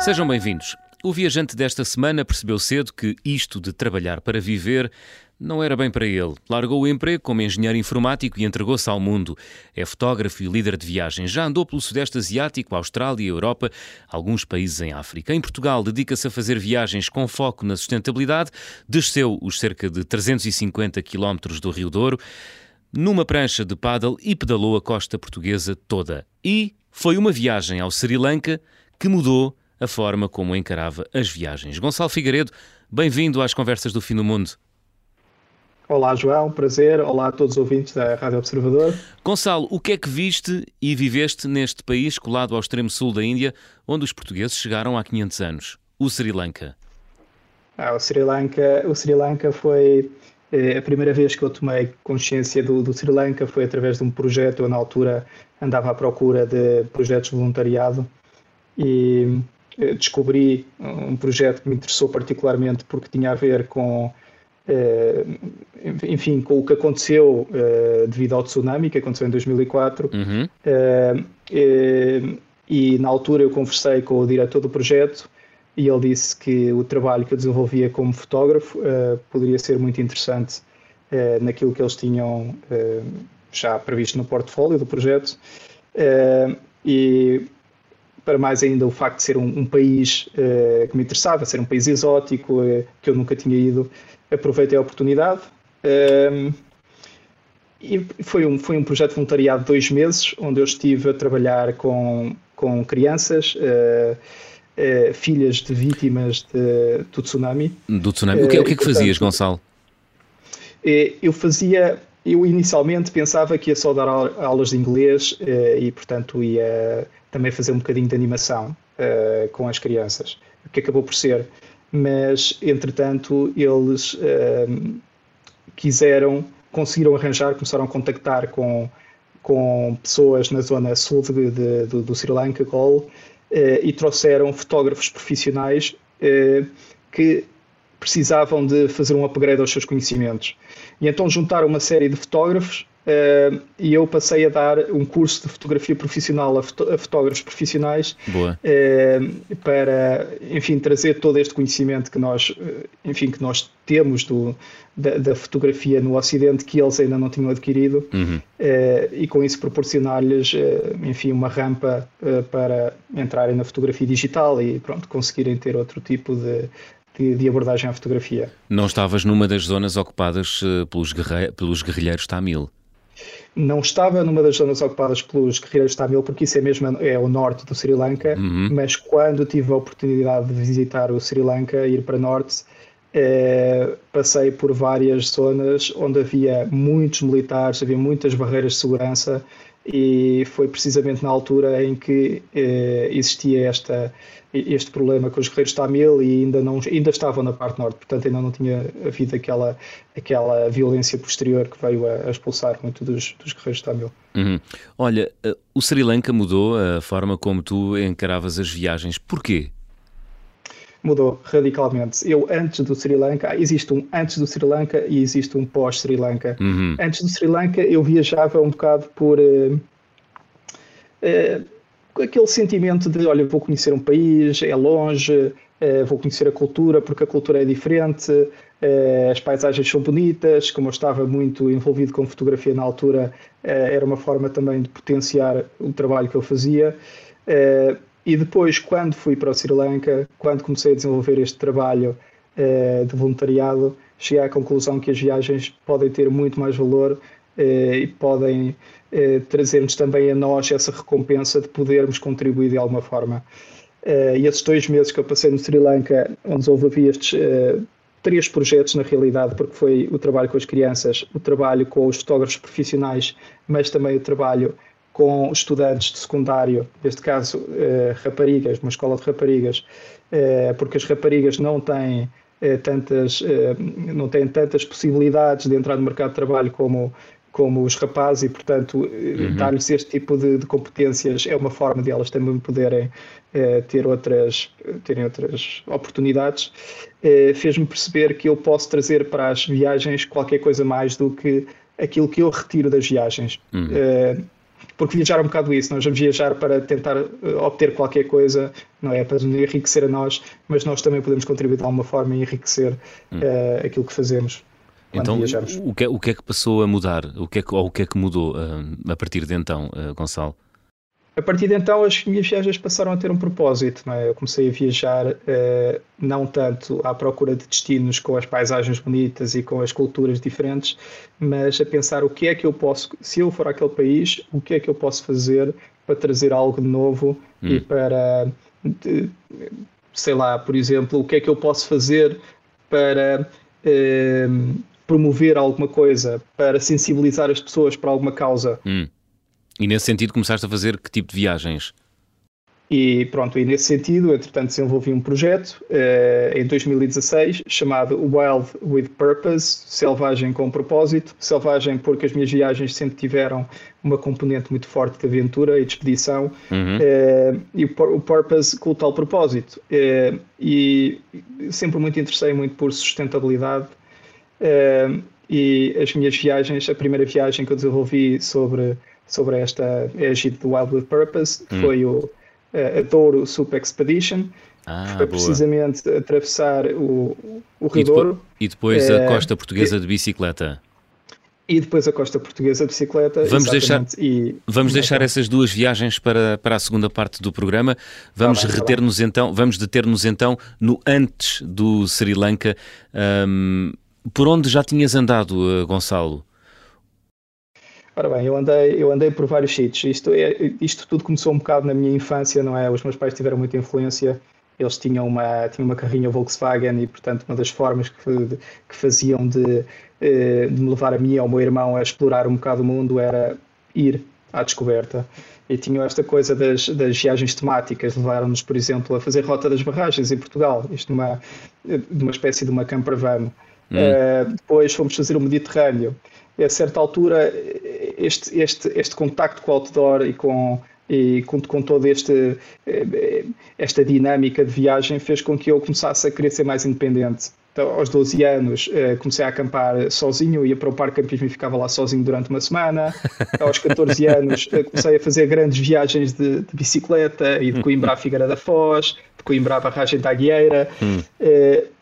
Sejam bem-vindos. O viajante desta semana percebeu cedo que isto de trabalhar para viver não era bem para ele. Largou o emprego como engenheiro informático e entregou-se ao mundo. É fotógrafo e líder de viagens. Já andou pelo Sudeste Asiático, Austrália, Europa, alguns países em África. Em Portugal, dedica-se a fazer viagens com foco na sustentabilidade. Desceu os cerca de 350 quilómetros do Rio Douro numa prancha de paddle e pedalou a costa portuguesa toda. E foi uma viagem ao Sri Lanka que mudou a forma como encarava as viagens. Gonçalo Figueiredo, bem-vindo às Conversas do Fim do Mundo. Olá, João, prazer. Olá a todos os ouvintes da Rádio Observador. Gonçalo, o que é que viste e viveste neste país colado ao extremo sul da Índia, onde os portugueses chegaram há 500 anos? O Sri Lanka. Ah, o Sri Lanka, o Sri Lanka foi eh, a primeira vez que eu tomei consciência do, do Sri Lanka foi através de um projeto. Eu na altura andava à procura de projetos de voluntariado e descobri um projeto que me interessou particularmente porque tinha a ver com eh, enfim, com o que aconteceu uh, devido ao tsunami que aconteceu em 2004. Uhum. Uh, e na altura eu conversei com o diretor do projeto e ele disse que o trabalho que eu desenvolvia como fotógrafo poderia ser muito interessante naquilo que eles tinham já previsto no portfólio do projeto. e para mais ainda o facto de ser um, um país que me interessava, ser um país exótico, que eu nunca tinha ido, aproveitei a oportunidade. Um, e foi um, foi um projeto voluntariado de dois meses, onde eu estive a trabalhar com, com crianças, uh, uh, filhas de vítimas de, do tsunami. Do tsunami. O que, o que é que fazias, Gonçalo? Eu fazia, eu inicialmente pensava que ia só dar aulas de inglês e, portanto, ia também fazer um bocadinho de animação com as crianças, o que acabou por ser. Mas entretanto eles uh, quiseram, conseguiram arranjar, começaram a contactar com, com pessoas na zona sul de, de, do, do Sri Lanka, Gol, uh, e trouxeram fotógrafos profissionais que precisavam de fazer um upgrade aos seus conhecimentos. E então juntaram uma série de fotógrafos Uh, e eu passei a dar um curso de fotografia profissional a, foto a fotógrafos profissionais uh, para, enfim, trazer todo este conhecimento que nós, eh, enfim, que nós temos do, da, da, fotografia no Ocidente que eles ainda não tinham adquirido uhum. uh, e com isso proporcionar-lhes, enfim, uma rampa para entrarem na fotografia digital e, pronto, conseguirem ter outro tipo de, de, de, abordagem à fotografia. Não estavas numa das zonas ocupadas pelos, guerre pelos guerrilheiros Tamil? não estava numa das zonas ocupadas pelos guerreiros Tamil, porque isso é mesmo é o norte do Sri Lanka, uhum. mas quando tive a oportunidade de visitar o Sri Lanka, ir para norte, eh, passei por várias zonas onde havia muitos militares, havia muitas barreiras de segurança e foi precisamente na altura em que eh, existia esta, este problema com os guerreiros Tamil e ainda, não, ainda estavam na parte norte, portanto ainda não tinha havido aquela, aquela violência posterior que veio a, a expulsar muito dos, dos guerreiros Tamil. Uhum. Olha, eh, o Sri Lanka mudou a forma como tu encaravas as viagens. Porquê? Mudou radicalmente. Eu, antes do Sri Lanka, existe um antes do Sri Lanka e existe um pós-Sri Lanka. Uhum. Antes do Sri Lanka, eu viajava um bocado por. Uh, uh, aquele sentimento de, olha, vou conhecer um país, é longe, uh, vou conhecer a cultura, porque a cultura é diferente, as paisagens são bonitas, como eu estava muito envolvido com fotografia na altura, era uma forma também de potenciar o trabalho que eu fazia. E depois, quando fui para o Sri Lanka, quando comecei a desenvolver este trabalho eh, de voluntariado, cheguei à conclusão que as viagens podem ter muito mais valor eh, e podem eh, trazer-nos também a nós essa recompensa de podermos contribuir de alguma forma. e esses dois meses que eu passei no Sri Lanka, onde desenvolvi estes três projetos na realidade, porque foi o trabalho com as crianças, o trabalho com os fotógrafos profissionais, mas também o trabalho com estudantes de secundário, neste caso eh, raparigas, uma escola de raparigas, eh, porque as raparigas não têm eh, tantas não têm tantas possibilidades de entrar no mercado de trabalho como como os rapazes e portanto uhum. dar-lhes este tipo de, de, competências é uma forma de elas também poderem ter outras terem outras oportunidades. Fez-me perceber que eu posso trazer para as viagens qualquer coisa mais do que aquilo que eu retiro das viagens. Uhum porque viajar é um bocado isso, nós vamos viajar para tentar obter qualquer coisa, não é para enriquecer a nós, mas nós também podemos contribuir de alguma forma e enriquecer hum. uh, aquilo que fazemos. Então, o que, é, o que é que passou a mudar? O que é que, ou o que é que mudou uh, a partir de então, uh, Gonçalo? A partir de então, as minhas viagens passaram a ter um propósito. É? Eu comecei a viajar uh, não tanto à procura de destinos com as paisagens bonitas e com as culturas diferentes, mas a pensar o que é que eu posso, se eu for àquele país, o que é que eu posso fazer para trazer algo de novo hum. e para, de, sei lá, por exemplo, o que é que eu posso fazer para uh, promover alguma coisa, para sensibilizar as pessoas para alguma causa. Hum. E nesse sentido começaste a fazer que tipo de viagens? E pronto, e nesse sentido, entretanto, desenvolvi um projeto uh, em 2016 chamado Wild with Purpose, Selvagem com Propósito. Selvagem porque as minhas viagens sempre tiveram uma componente muito forte de aventura e de expedição, uhum. uh, e o, Purpose com o tal propósito. Uh, e sempre muito interessei muito por sustentabilidade. e as minhas viagens, a primeira viagem que eu desenvolvi sobre sobre esta égide do Wild with Purpose, que hum. foi o a Douro Super Expedition, ah, foi precisamente atravessar o, o Rio e Douro. E depois a eh, costa portuguesa de bicicleta. E depois a costa portuguesa de bicicleta. Vamos deixar, e, vamos deixar essas duas viagens para, para a segunda parte do programa. Vamos tá tá reter-nos tá então, vamos deter-nos então no antes do Sri Lanka. Um, por onde já tinhas andado, uh, Gonçalo? Ora bem, eu andei, eu andei por vários sítios. Isto, é, isto tudo começou um bocado na minha infância, não é? Os meus pais tiveram muita influência. Eles tinham uma, tinham uma carrinha Volkswagen e, portanto, uma das formas que, que faziam de, eh, de me levar a mim e ao meu irmão a explorar um bocado o mundo era ir à descoberta. E tinham esta coisa das, das viagens temáticas, levaram-nos, por exemplo, a fazer Rota das Barragens em Portugal, isto numa, numa espécie de uma camper van. Hum. Uh, depois fomos fazer o Mediterrâneo. E a certa altura este, este, este contacto com o outdoor e com, e com, com toda este, eh, esta dinâmica de viagem fez com que eu começasse a querer ser mais independente. Então, aos 12 anos, eh, comecei a acampar sozinho, ia para o parque campismo e ficava lá sozinho durante uma semana. Aos 14 anos, eh, comecei a fazer grandes viagens de, de bicicleta e de Coimbra à Figueira da Foz, de Coimbra à Barragem da Aguieira. Hum.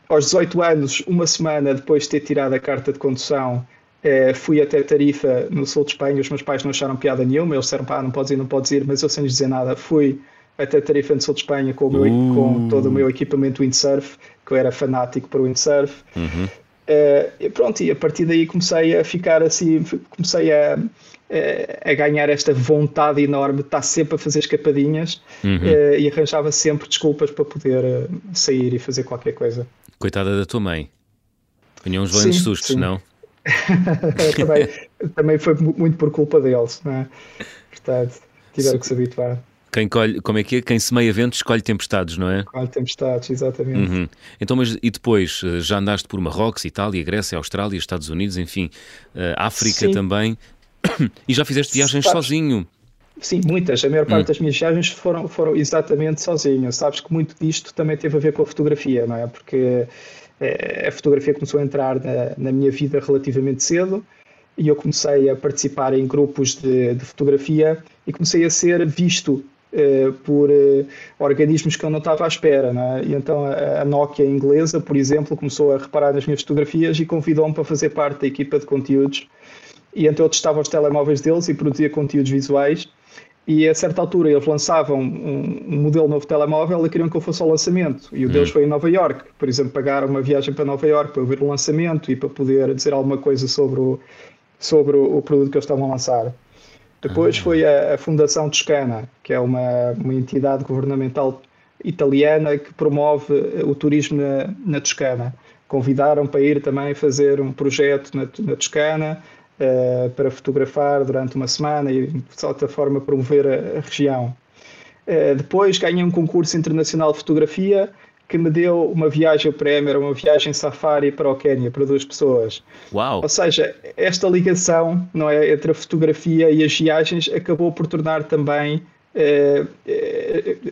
Aos 18 anos, uma semana depois de ter tirado a carta de condução, é, fui até Tarifa, no sul de Espanha, os meus pais não acharam piada nenhuma, eles disseram, pá, não podes ir, não podes ir, mas eu sem lhes dizer nada, fui até Tarifa, no sul de Espanha, com, meu, uh. com todo o meu equipamento windsurf, que eu era fanático para o windsurf. Uhum. É, e pronto, e a partir daí comecei a ficar assim, comecei a, a ganhar esta vontade enorme de estar sempre a fazer escapadinhas uhum. É, e arranjava sempre desculpas para poder sair e fazer qualquer coisa. Coitada da tua mãe. Tinha uns grandes sustos, sim. não? Também, também foi muito por culpa deles, não é? Portanto, tiveram que se habituar. Quem colhe, como é que é? Quem semeia ventos escolhe tempestades, não é? Escolhe tempestades, exatamente. Uhum. Então, mas e depois? Eh, já andaste por Marrocos, Itália, Grécia, Austrália, Estados Unidos, enfim, uh, África Sim. também. E já fizeste viagens Sabes, sozinho? Sim, muitas. A maior parte hum. das minhas viagens foram, foram exatamente sozinho. Sabes que muito disto também teve a ver com a fotografia, não é? Porque a fotografia começou a entrar na, na, minha vida relativamente cedo e eu comecei a participar em grupos de, de fotografia e comecei a ser visto uh, por uh, organismos que eu não estava à espera. É? E então a, a, Nokia inglesa, por exemplo, começou a reparar nas minhas fotografias e convidou-me para fazer parte da equipa de conteúdos. E então eu testava os telemóveis deles e produzia conteúdos visuais e a certa altura eles lançavam um, um, modelo novo de telemóvel e queriam que eu fosse ao lançamento. E o deles hum. foi em Nova York. Por exemplo, pagaram uma viagem para Nova York para eu ver o lançamento e para poder dizer alguma coisa sobre o, sobre o, o produto que eles estavam a lançar. Depois ah. foi a, a, Fundação Toscana, que é uma, uma entidade governamental italiana que promove o turismo na, na Toscana. Convidaram para ir também fazer um projeto na, na Toscana uh, para fotografar durante uma semana e, de certa forma, promover a, a região. Uh, depois ganhei um concurso internacional de fotografia que me deu uma viagem prémio, era uma viagem safari para o Quênia, para duas pessoas. Uau! Ou seja, esta ligação não é, entre a fotografia e as viagens acabou por tornar também eh,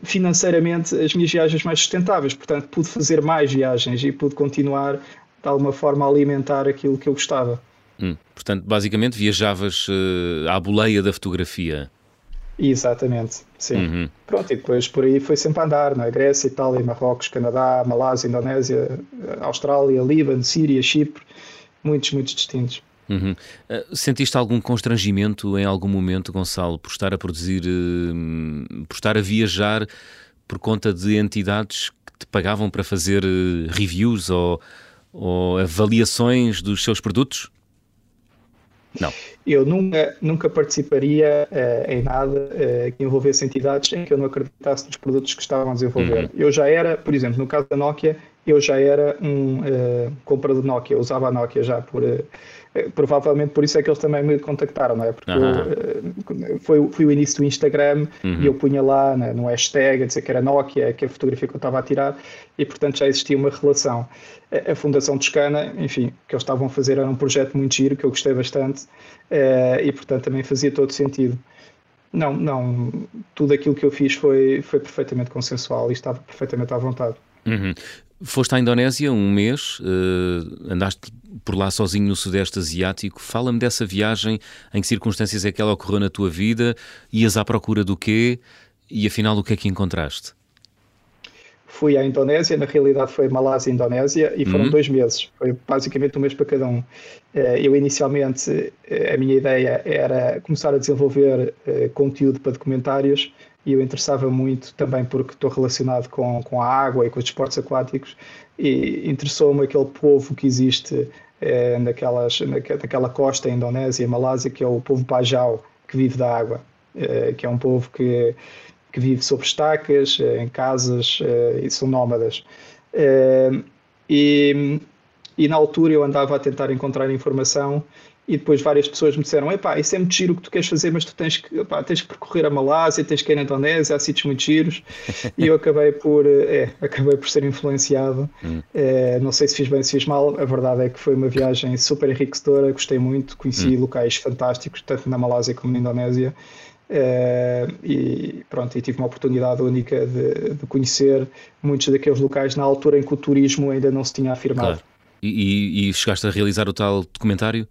financeiramente as minhas viagens mais sustentáveis. Portanto, pude fazer mais viagens e pude continuar de alguma forma a alimentar aquilo que eu gostava. Hum. Portanto, basicamente viajavas uh, à boleia da fotografia. Exatamente, sim. Uhum. Pronto, e depois por aí foi sempre a andar, não é? Grécia, Itália, Marrocos, Canadá, Malásia, Indonésia, Austrália, Líbano, Síria, Chipre, muitos, muitos distintos. Uhum. Uh, sentiste algum constrangimento em algum momento, Gonçalo, por estar a produzir, uh, por estar a viajar por conta de entidades que te pagavam para fazer reviews ou, ou avaliações dos seus produtos? Não. Eu nunca, nunca participaria uh, em nada uh, que envolvesse entidades em que eu não acreditasse nos produtos que estavam a desenvolver. Uhum. Eu já era, por exemplo, no caso da Nokia, eu já era um uh, comprador de Nokia, usava a Nokia já por. Provavelmente por isso é que eles também me contactaram, não é? Porque uhum. eu, foi, foi o início do Instagram uhum. e eu punha lá né, no hashtag a dizer que era Nokia, que a fotografia que eu estava a tirar, e portanto já existia uma relação a Fundação Toscana, enfim, o que eles estavam a fazer era um projeto muito giro, que eu gostei bastante, eh, e portanto também fazia todo sentido. Não, não, tudo aquilo que eu fiz foi, foi perfeitamente consensual e estava perfeitamente à vontade. Uhum. Foste à Indonésia um mês, uh, andaste por lá sozinho no Sudeste Asiático. Fala-me dessa viagem, em que circunstâncias é que ela ocorreu na tua vida? Ias à procura do quê? E afinal, o que é que encontraste? fui à Indonésia, na realidade foi Malásia e Indonésia, e foram uhum. dois meses, foi basicamente um mês para cada um. Eh, eu inicialmente, eh, a minha ideia era começar a desenvolver conteúdo para documentários, e eu interessava muito também porque estou relacionado com, com a água e com os esportes aquáticos, e interessou-me aquele povo que existe naquelas, naquela costa Indonésia Malásia, que é o povo Bajau, que vive da água, que é um povo que que vive sobre estacas, eh, em casas eh, e são nómadas. Eh, e, e na altura eu andava a tentar encontrar informação e depois várias pessoas me disseram: Epá, isso é muito giro o que tu queres fazer, mas tu tens que, epá, tens que percorrer a Malásia, tens que ir na Indonésia, há sítios muito giros. e eu acabei por, é, acabei por ser influenciado. Hum. É, não sei se fiz bem, se fiz mal. A verdade é que foi uma viagem super enriquecedora, gostei muito, conheci hum. locais fantásticos, tanto na Malásia como na Indonésia. Uh, e pronto, e tive uma oportunidade única de, de, conhecer muitos daqueles locais na altura em que o turismo ainda não se tinha afirmado. Claro. E, e, e chegaste a realizar o tal documentário?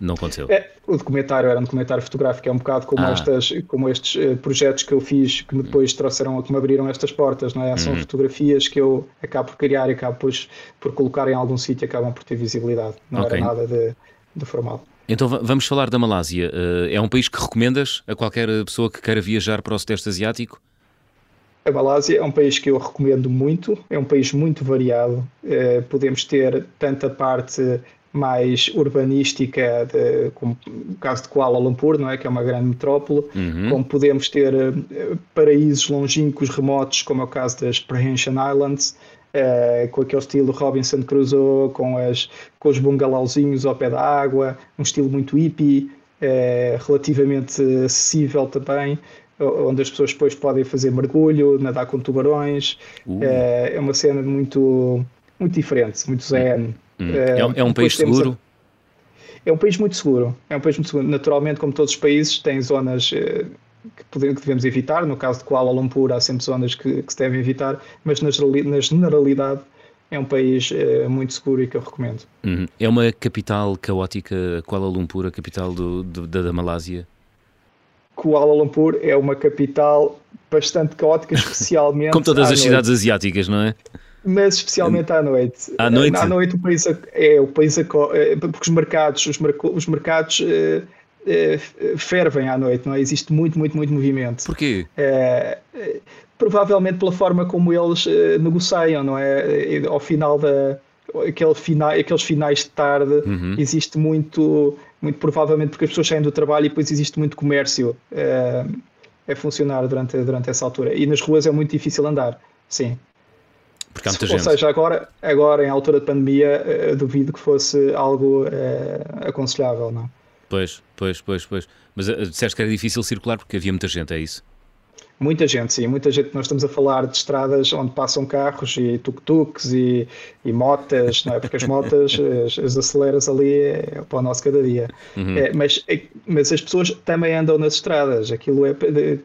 Não aconteceu. É, o documentário era um documentário fotográfico, é um bocado como, ah. estas, como estes uh, projetos que eu fiz que me depois trouxeram, que me abriram estas portas, não é? São uhum. fotografias que eu acabo por criar e acabo por, por colocar em algum sítio e acabam por ter visibilidade. Não okay. era nada de, de formal. Então vamos falar da Malásia. Eh, é um país que recomendas a qualquer pessoa que queira viajar para o Sudeste Asiático? A Malásia é um país que eu recomendo muito, é um país muito variado. Eh, podemos ter tanta parte mais urbanística, de, como o caso de Kuala Lumpur, não é? que é uma grande metrópole, uhum. como podemos ter eh, paraísos longínquos, remotos, como é o caso das Prehension Islands, Uh, com aquele estilo Robinson Crusoe, com, as, com os bungalauzinhos ao pé da água, um estilo muito hippie, uh, relativamente acessível também, onde as pessoas depois podem fazer mergulho, nadar com tubarões. Uh. é uma cena muito, muito diferente, muito zen. Hum. é, é, um país seguro? A... É um país muito seguro. É um país muito seguro. Naturalmente, como todos os países, tem zonas que, podemos, que devemos evitar. No caso de Kuala Lumpur, há sempre zonas que, que se devem evitar, mas na, na generalidade é um país é, muito seguro e que eu recomendo. Uhum. É uma capital caótica, Kuala Lumpur, a capital do, do, da, da Malásia? Kuala Lumpur é uma capital bastante caótica, especialmente. Como todas as noite. cidades asiáticas, não é? Mas especialmente à noite. À noite? À noite o país é o país é, porque os mercados, os, os mercados eh, eh, fervem à noite, não é? Existe muito, muito, muito movimento. Porquê? É, provavelmente pela forma como eles negociam, não é? Ao final da. Aquele final, aqueles finais de tarde uhum. existe muito, muito provavelmente porque as pessoas saem do trabalho e depois existe muito comércio é, a funcionar durante, durante essa altura. E nas ruas é muito difícil andar, sim. Porque há muita Ou gente. seja, agora, agora em altura de pandemia, duvido que fosse algo é, aconselhável, não Pois, pois, pois, pois. Mas uh, disseste que era difícil circular porque havia muita gente, é isso? Muita gente, sim, muita gente. Nós estamos a falar de estradas onde passam carros e tuk-tuks e, e motas, não é? Porque as motas, as, as aceleras ali é, para o nosso cada dia. Uhum. É, mas, é, mas as pessoas também andam nas estradas. Aquilo é,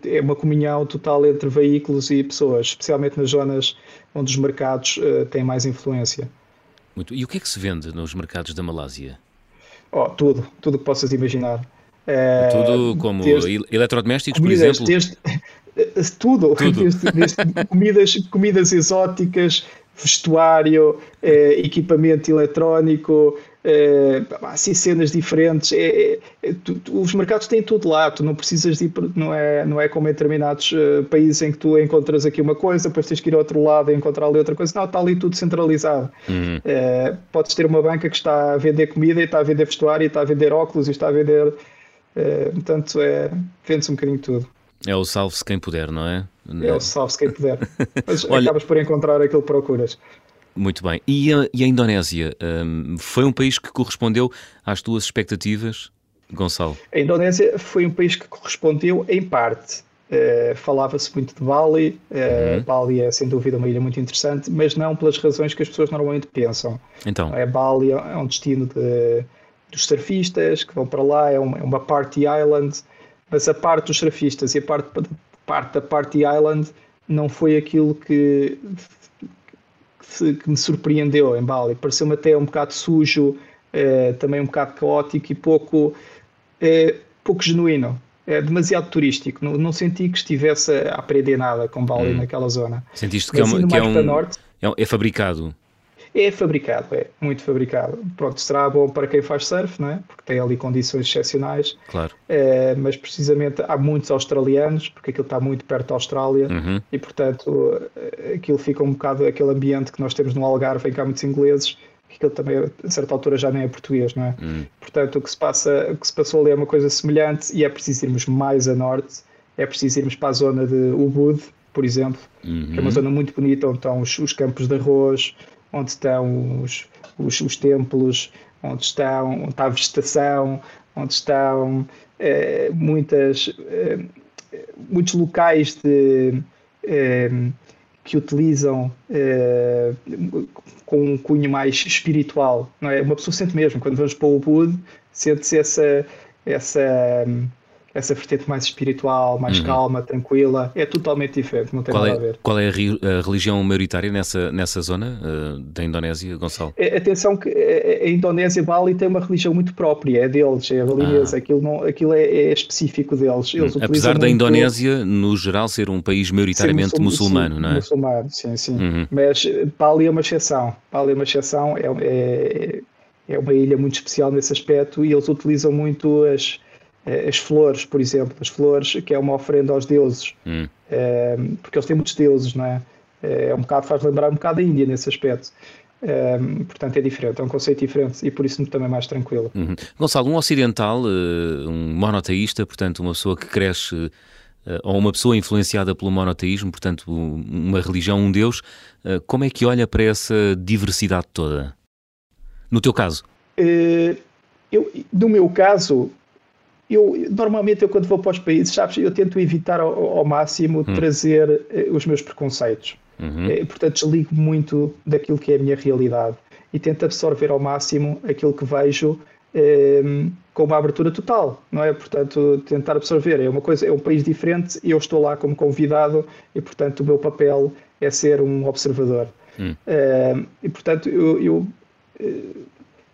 é uma comunhão total entre veículos e pessoas, especialmente nas zonas onde os mercados uh, têm mais influência. Muito. E o que é que se vende nos mercados da Malásia? Oh, tudo, tudo que possas imaginar. Uh, tudo como desde, eletrodomésticos, comidas, por exemplo? Desde, tudo, tudo. Comidas, comidas exóticas, vestuário, eh, equipamento eletrónico, eh, assim cenas diferentes. É, é, tu, tu, os mercados têm tudo lá, tu não precisas de ir, não é, não é como em determinados uh, países em que tu encontras aqui uma coisa, depois tens que ir ao outro lado e encontrar ali outra coisa. Não, está ali tudo centralizado. Uhum. Uh, podes ter uma banca que está a vender comida e está a vender vestuário e está a vender óculos e está a vender. Uh, portanto, é, vende-se um bocadinho tudo. É o salve-se quem puder, não é? É o salve-se quem puder. Mas Olha, acabas por encontrar aquilo que procuras. Muito bem. E a, e a Indonésia? Um, foi um país que correspondeu às tuas expectativas, Gonçalo? A Indonésia foi um país que correspondeu em parte. Uh, Falava-se muito de Bali. Uh, uhum. Bali é sem dúvida uma ilha muito interessante, mas não pelas razões que as pessoas normalmente pensam. Então. É, Bali é um destino de, dos surfistas que vão para lá, é é uma party island, mas a parte dos surfistas e a parte, parte da party island não foi aquilo que que me surpreendeu em Bali. Pareceu-me até um bocado sujo, eh, também um bocado caótico e pouco, eh, pouco genuíno. É demasiado turístico. Não, não, senti que estivesse a aprender nada com Bali hum. naquela zona. Sentiste que, é, uma, que é, um, norte, é, é fabricado? É fabricado, é muito fabricado. Pronto, será bom para quem faz surf, não é? Porque tem ali condições excepcionais. Claro. É, mas precisamente há muitos australianos, porque aquilo está muito perto da Austrália uhum. e, portanto, aquilo fica um bocado aquele ambiente que nós temos no Algarve, em que há muitos ingleses, que aquilo também, a certa altura, já nem é português, não é? Uhum. Portanto, o que, se passa, o que se passou ali é uma coisa semelhante e é preciso irmos mais a norte, é preciso irmos para a zona de Ubud, por exemplo, uhum. que é uma uhum. zona muito bonita, onde estão os, os campos de arroz onde estão os, os, os templos, onde, estão, onde está a vegetação, onde estão eh, muitas, eh, muitos locais de, eh, que utilizam com um cunho mais espiritual. Não é? Uma pessoa sente mesmo, quando vamos para o Ubud, sente-se essa, essa essa vertente mais espiritual, mais uhum. calma, tranquila, é totalmente diferente, não tem qual nada é, a ver. Qual é a, religião maioritária nessa, nessa zona uh, da Indonésia, Gonçalo? É, atenção que a, a, Indonésia, Bali, tem uma religião muito própria, é deles, é a balinesa, ah. aquilo, não, aquilo é, é específico deles. Eles hum. Apesar da Indonésia, no geral, ser um país maioritariamente muçulmano, sim, não é? Muçulmano, sim, sim. Uhum. Mas Bali é uma exceção, Bali é uma exceção, é, é, é uma ilha muito especial nesse aspecto e eles utilizam muito as eh, as flores, por exemplo, as flores, que é uma oferenda aos deuses, hum. é, porque eles têm muitos deuses, não é? Eh, é um bocado, faz lembrar um bocado a Índia nesse aspecto. É, portanto, é diferente, é um conceito diferente e por isso também mais tranquilo. Uhum. Gonçalo, um ocidental, um monoteísta, portanto, uma pessoa que cresce ou uma pessoa influenciada pelo monoteísmo, portanto, uma religião, um Deus, como é que olha para essa diversidade toda? No teu caso? Eu, no meu caso, eu normalmente eu quando vou para os países, sabes, eu tento evitar ao, ao máximo hum. trazer eh, os meus preconceitos. Uhum. Eh, portanto, desligo muito daquilo que é a minha realidade e tento absorver ao máximo aquilo que vejo eh, com uma abertura total, não é? Portanto, tentar absorver é uma coisa, é um país diferente e eu estou lá como convidado e, portanto, o meu papel é ser um observador. Hum. Eh, e, portanto, eu, eu eh,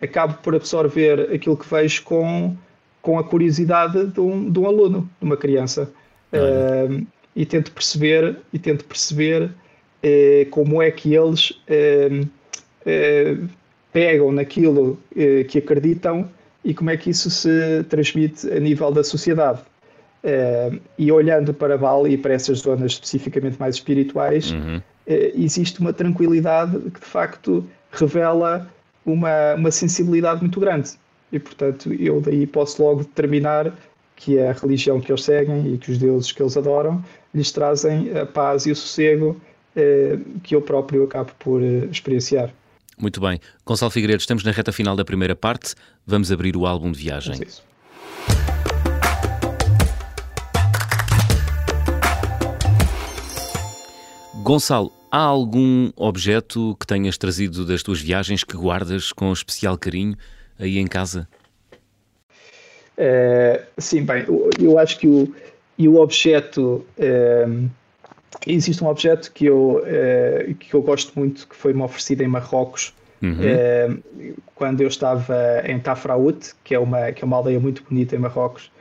acabo por absorver aquilo que vejo com com a curiosidade de um, de um aluno, de uma criança. Uh, e tento perceber, e tento perceber uh, como é que eles uh, pegam naquilo que acreditam e como é que isso se transmite a nível da sociedade. e olhando para Bali e para essas zonas especificamente mais espirituais, uhum. existe uma tranquilidade que de facto revela uma, uma sensibilidade muito grande e portanto eu daí posso logo determinar que é a religião que eles seguem e que os deuses que eles adoram lhes trazem a paz e o sossego eh, que eu próprio acabo por eh, experienciar. Muito bem. Gonçalo Figueiredo, estamos na reta final da primeira parte. Vamos abrir o álbum de viagem. Gonçalo, há algum objeto que tenhas trazido das tuas viagens que guardas com especial carinho aí em casa? Uh, sim, bem, eu acho que o, e o objeto. Uh, existe um objeto que eu, uh, que eu gosto muito, que foi-me oferecido em Marrocos, uhum. quando eu estava em Tafraout, que é, uma, que é uma aldeia muito bonita em Marrocos,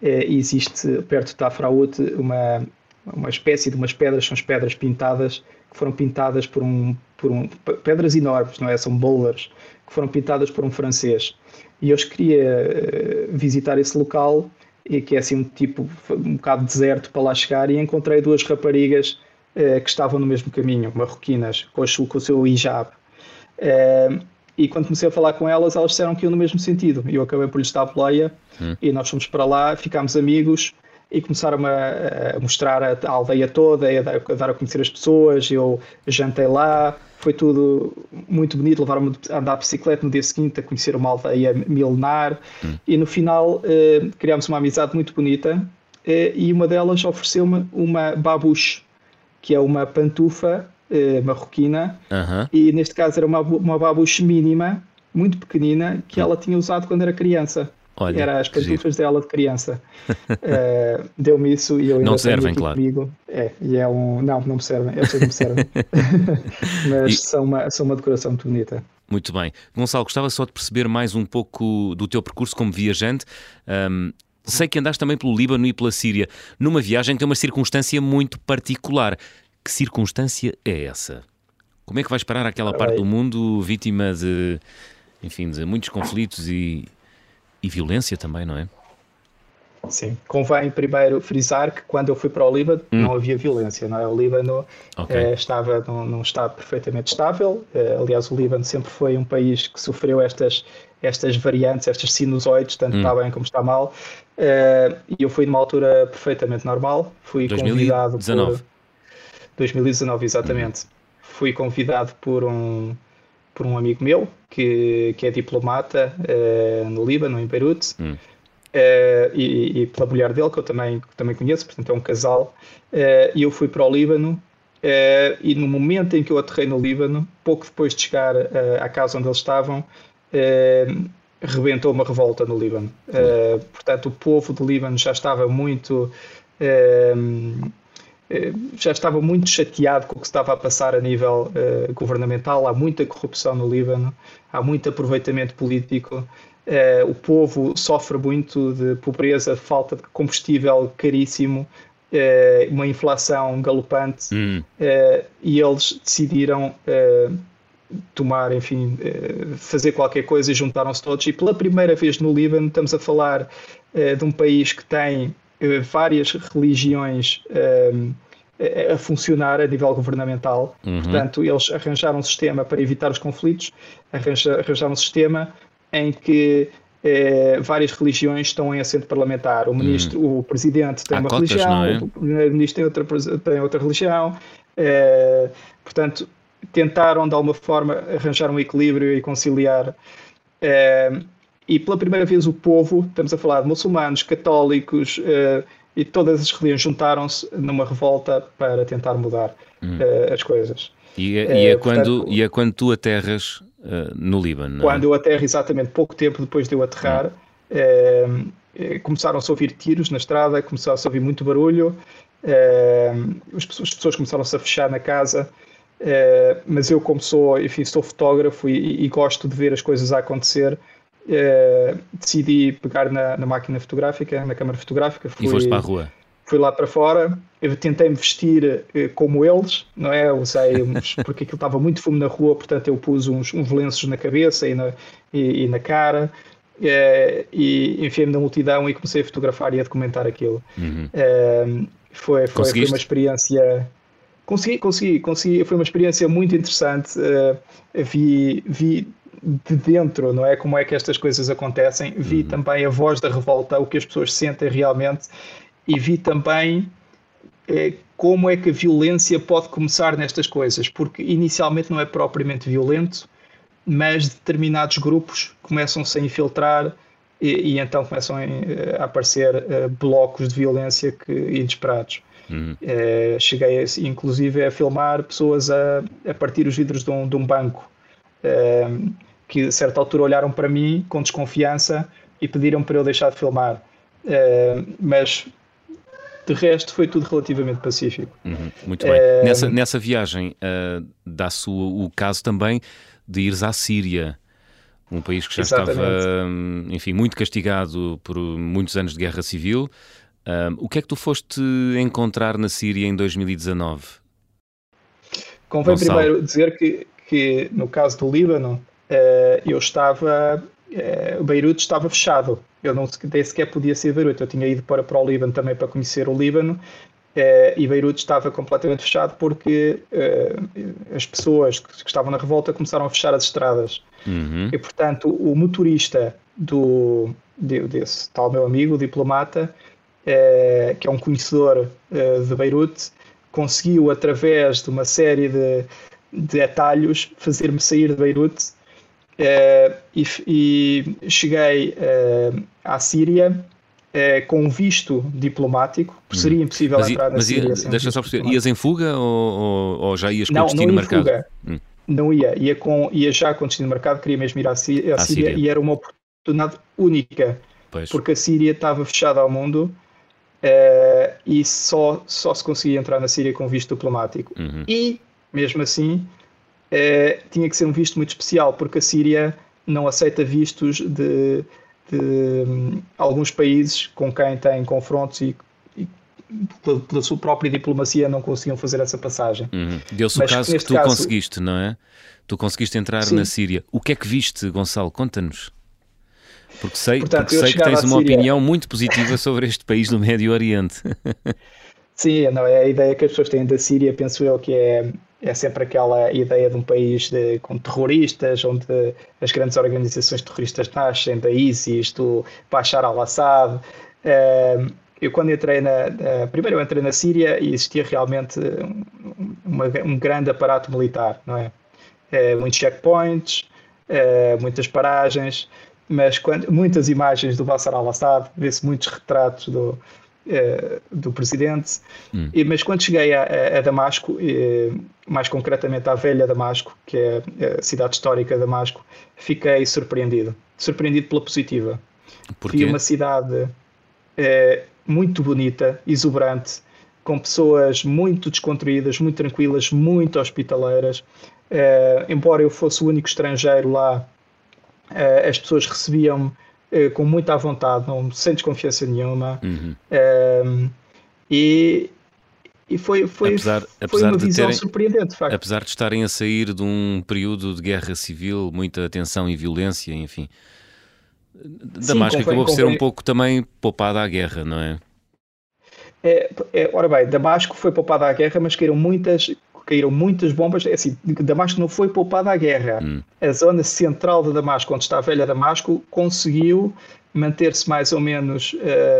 existe perto de Tafraout uma, uma espécie de umas pedras, são as pedras pintadas, que foram pintadas por um, por um pedras enormes, não é? São boulders, que foram pintadas por um francês. E eu queria visitar esse local, e que é assim um tipo, um bocado deserto para lá chegar, e encontrei duas raparigas que estavam no mesmo caminho, marroquinas, com, com o seu hijab. E quando comecei a falar com elas, elas disseram que iam no mesmo sentido. E eu acabei por lhes dar boleia hum. e nós fomos para lá, ficámos amigos e começaram a, a mostrar a, a, aldeia toda, a dar, a dar a conhecer as pessoas. Eu jantei lá, foi tudo muito bonito. Levaram-me a andar de bicicleta no dia seguinte, a conhecer uma aldeia milenar. Hum. E no final eh, criámos uma amizade muito bonita. Eh, e uma delas ofereceu-me uma babuche, que é uma pantufa eh, marroquina, e neste caso era uma, uma babuche mínima, muito pequenina, que ela tinha usado quando era criança. Olha, era as pantufas dela de criança. uh, Deu-me isso e eu ainda Não servem, claro. Comigo. É, e é um. Não, não me servem, eu sei que me servem. Mas e... são, uma, são uma decoração muito bonita. Muito bem. Gonçalo, gostava só de perceber mais um pouco do teu percurso como viajante. Um, sei que andaste também pelo Líbano e pela Síria, numa viagem que tem uma circunstância muito particular. Que circunstância é essa? Como é que vais parar aquela parte do mundo vítima de, enfim, de muitos conflitos e, e violência também, não é? Sim, convém primeiro frisar que quando eu fui para o Líbano hum. não havia violência, não é? O Líbano okay. eh, estava num, num, estado perfeitamente estável. Eh, aliás, o Líbano sempre foi um país que sofreu estas, estas variantes, estas sinusoides, tanto hum. está bem como está mal. Eh, e eu fui numa altura perfeitamente normal. Fui 2019. convidado por 2019, exatamente. Hum. Fui convidado por um por um amigo meu que, que é diplomata uh, no Líbano, em Beirute, hum. uh, e, e, pela mulher dele, que eu também, que também conheço, portanto é um casal, uh, e eu fui para o Líbano. e no momento em que eu aterrei no Líbano, pouco depois de chegar à casa onde eles estavam, rebentou uma revolta no Líbano. Hum. portanto, o povo do Líbano já estava muito já estava muito chateado com o que estava a passar a nível uh, governamental. Há muita corrupção no Líbano, há muito aproveitamento político. Uh, o povo sofre muito de pobreza, falta de combustível caríssimo, uh, uma inflação galopante, hum. e eles decidiram tomar, enfim, fazer qualquer coisa e juntaram-se todos. E pela primeira vez no Líbano estamos a falar de um país que tem várias religiões um, a funcionar a nível governamental. Uhum. Portanto, eles arranjaram um sistema para evitar os conflitos, arranjaram um sistema em que eh, várias religiões estão em assento parlamentar. O ministro, uhum. o presidente tem Há uma cotas, religião, é? o primeiro-ministro tem outra, tem outra religião. Eh, portanto, tentaram de alguma forma arranjar um equilíbrio e conciliar. Eh, e pela primeira vez o povo, estamos a falar de muçulmanos, católicos, uh, e todas as religiões juntaram-se numa revolta para tentar mudar hum. uh, as coisas. E é, e é uh, quando, portanto, e é quando tu aterras uh, no Líbano? É? Quando eu aterro, exatamente pouco tempo depois de eu aterrar, hum. começaram-se a ouvir tiros na estrada, começaram-se a ouvir muito barulho, as pessoas, as pessoas começaram-se a fechar na casa. mas eu, como sou, enfim, sou fotógrafo e, e gosto de ver as coisas a acontecer, Uh, decidi pegar na, na, máquina fotográfica, na câmara fotográfica. Fui, e foste para a rua? Fui lá para fora, eu tentei me vestir uh, como eles, não é? Usei uns, porque aquilo estava muito fumo na rua, portanto eu pus uns, uns lenços na cabeça e na, e, e na cara. Uh, e enfiei-me na multidão e comecei a fotografar e a documentar aquilo. Uhum. foi, foi, foi, uma experiência. Consegui, consegui, consegui. Foi uma experiência muito interessante. vi, vi de dentro, não é? Como é que estas coisas acontecem. Vi uhum. também a voz da revolta, o que as pessoas sentem realmente, e vi também é, como é que a violência pode começar nestas coisas, porque inicialmente não é propriamente violento, mas determinados grupos começam-se a infiltrar e, e, então começam a, a aparecer uh, blocos de violência que, inesperados. Uhum. Uh, cheguei, inclusive, a filmar pessoas a, a partir os vidros de um, de um banco. Uh, que a certa altura olharam para mim com desconfiança e pediram para eu deixar de filmar. Uh, mas de resto foi tudo relativamente pacífico. Uhum, muito bem. Uh, nessa, nessa viagem uh, dá-se o, o, caso também de ires à Síria. um país que já Exatamente. estava, enfim, muito castigado por muitos anos de guerra civil. Um, o que é que tu foste encontrar na Síria em 2019? Convém Gonçalo. primeiro dizer que, que, no caso do Líbano, uh, eu estava. Uh, Beirute estava fechado. Eu não nem sequer podia ser Beirute. Eu tinha ido para, para o Líbano também para conhecer o Líbano. Uh, e Beirute estava completamente fechado porque as pessoas que, que, estavam na revolta começaram a fechar as estradas. Uhum. E, portanto, o motorista do, de, desse tal meu amigo, o diplomata, que é um conhecedor de Beirute, conseguiu, através de uma série de, de atalhos, fazer-me sair de Beirute e, e, cheguei à Síria com um visto diplomático, porque seria hum. impossível mas, entrar na mas Síria. Mas deixa só perceber, ias em fuga ou, ou, já ias com não, destino não marcado? Fuga. Hum. Não ia, ia, com, ia já com destino marcado, queria mesmo ir à Síria, à Síria, Síria. e era uma oportunidade única, pois. porque a Síria estava fechada ao mundo uh, e só, só se conseguia entrar na Síria com visto diplomático. Uhum. E, mesmo assim, uh, tinha que ser um visto muito especial, porque a Síria não aceita vistos de, de um, alguns países com quem tem confrontos e, e pela, pela, sua própria diplomacia não conseguiam fazer essa passagem. Uhum. Deu-se o caso que tu caso... conseguiste, não é? Tu conseguiste entrar Sim. na Síria. O que é que viste, Gonçalo? Conta-nos. Porque sei, Portanto, porque sei que tens uma Síria... opinião muito positiva sobre este país do Médio Oriente. Sim, não, é a ideia que as pessoas têm da Síria, penso eu, que é, é sempre aquela ideia de um país de, com terroristas, onde as grandes organizações terroristas nascem, da ISIS, do Bashar al-Assad. Eu quando entrei na, primeiro eu entrei na Síria e existia realmente uma, um grande aparato militar, não é? Uh, muitos checkpoints, uh, muitas paragens, mas quando, muitas imagens do Bashar al-Assad, vê-se muitos retratos do, eh, do presidente, hum. e, mas quando cheguei a, a, Damasco, e, mais concretamente à velha Damasco, que é a cidade histórica de Damasco, fiquei surpreendido, surpreendido pela positiva. Porquê? Vi uma cidade eh, muito bonita, exuberante, com pessoas muito descontraídas, muito tranquilas, muito hospitaleiras. Eh, embora eu fosse o único estrangeiro lá uh, as pessoas recebiam-me com muita vontade, não, sem desconfiança nenhuma. Uhum. Uh, e, e foi, foi, apesar, foi uma visão terem, surpreendente, de facto. Apesar de estarem a sair de um período de guerra civil, muita tensão e violência, enfim. Damasco Sim, acabou por ser um pouco também poupada à guerra, não é? É, é, ora bem, Damasco foi poupada à guerra, mas caíram muitas caíram muitas bombas. É assim, Damasco não foi poupada à guerra. Hum. A zona central de Damasco, onde está a velha Damasco, conseguiu manter-se mais ou menos.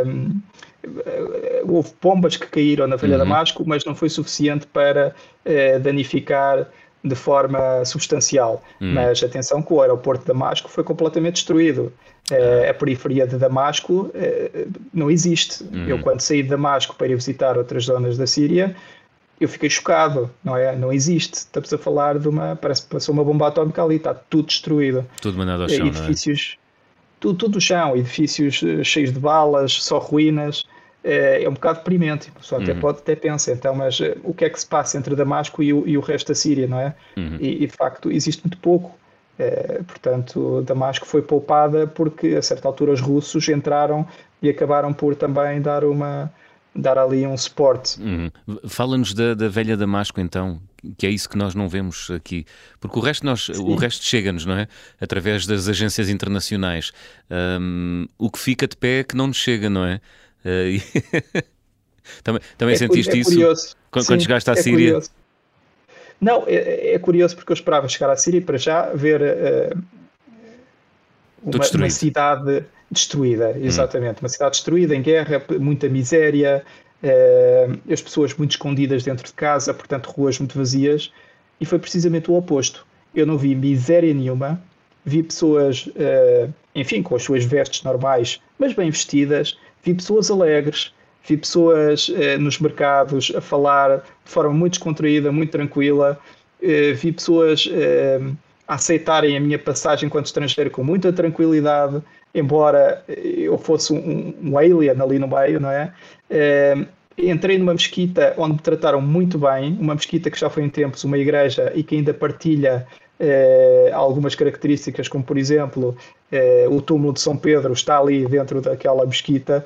Um, eh, houve bombas que caíram na velha uhum. Damasco, mas não foi suficiente para uh, danificar de forma substancial. Uhum. Mas atenção que o aeroporto de Damasco foi completamente destruído. Uh, a periferia de Damasco uh, não existe. Eu, quando saí de Damasco para ir visitar outras zonas da Síria, eu fiquei chocado, não é? Não existe. Estamos a falar de uma. Parece que passou uma bomba atómica ali, está tudo destruído. Tudo mandado ao chão. Edifícios, é? tudo, tudo chão, edifícios eh, cheios de balas, só ruínas. É, é um bocado deprimente. A pessoa até uhum. pode até pensar, então, mas uh, o que é que se passa entre Damasco e o, e o resto da Síria, não é? Uhum. E, e, de facto existe muito pouco. É, portanto, Damasco foi poupada porque a certa altura os russos entraram e acabaram por também dar uma dar ali um suporte. Uhum. Fala-nos da, da, velha Damasco então, que é isso que nós não vemos aqui, porque o resto nós, o resto chega-nos, não é? Através das agências internacionais. Um, o que fica de pé é que não nos chega, não é? Uh, também também é, sentiste é isso curioso. quando, Sim, chegaste à é Síria? Curioso. Não, é, é, curioso porque eu esperava chegar à Síria para já ver uh, uma, uma cidade destruída, hum. exatamente. Hum. Uma cidade destruída, em guerra, muita miséria, uh, as pessoas muito escondidas dentro de casa, portanto, ruas muito vazias. E foi precisamente o oposto. Eu não vi miséria nenhuma, vi pessoas, uh, enfim, com as suas vestes normais, mas bem vestidas, vi pessoas alegres, vi pessoas uh, nos mercados a falar de forma muito descontraída, muito tranquila, vi pessoas aceitarem a minha passagem enquanto estrangeiro com muita tranquilidade, embora eu fosse um, um alien ali no meio, não é? é? Entrei numa mesquita onde me trataram muito bem, uma mesquita que já foi em tempos uma igreja e que ainda partilha algumas características, como por exemplo o túmulo de São Pedro está ali dentro daquela mesquita.